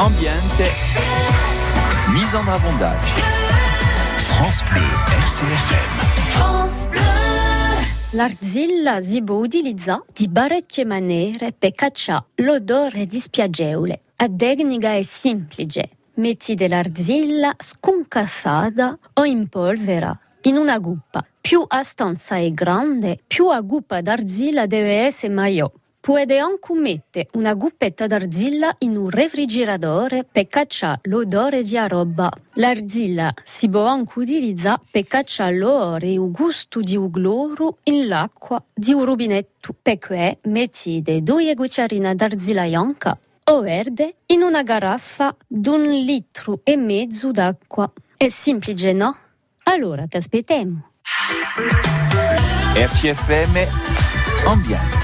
Ambiente, mise en avondage. France Bleu, RCFM. France Bleu. L'arzilla si può utilizzare di parecchie maniere per cacciare l'odore dispiacevole. La tecnica è semplice. Metti dell'arzilla sconcassata o in polvere in una guppa. Più la stanza è grande, più la guppa d'arzilla deve essere maggiore. Puede anche mettere una guppetta d'arzilla in un refrigeratore per cacciare l'odore di roba. L'arzilla si può anche utilizzare per cacciare l'odore e il gusto di un cloro in l'acqua di un rubinetto. Per cui mettete due cucciarine d'arzilla bianca o verde in una garraffa d'un litro e mezzo d'acqua. È semplice, no? Allora ti aspettiamo. RCFM Ambiente.